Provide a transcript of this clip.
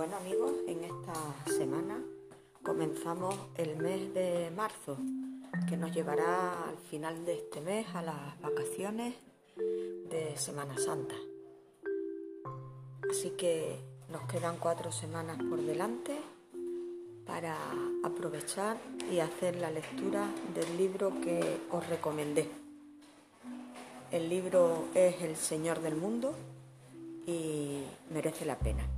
Bueno amigos, en esta semana comenzamos el mes de marzo, que nos llevará al final de este mes a las vacaciones de Semana Santa. Así que nos quedan cuatro semanas por delante para aprovechar y hacer la lectura del libro que os recomendé. El libro es El Señor del Mundo y merece la pena.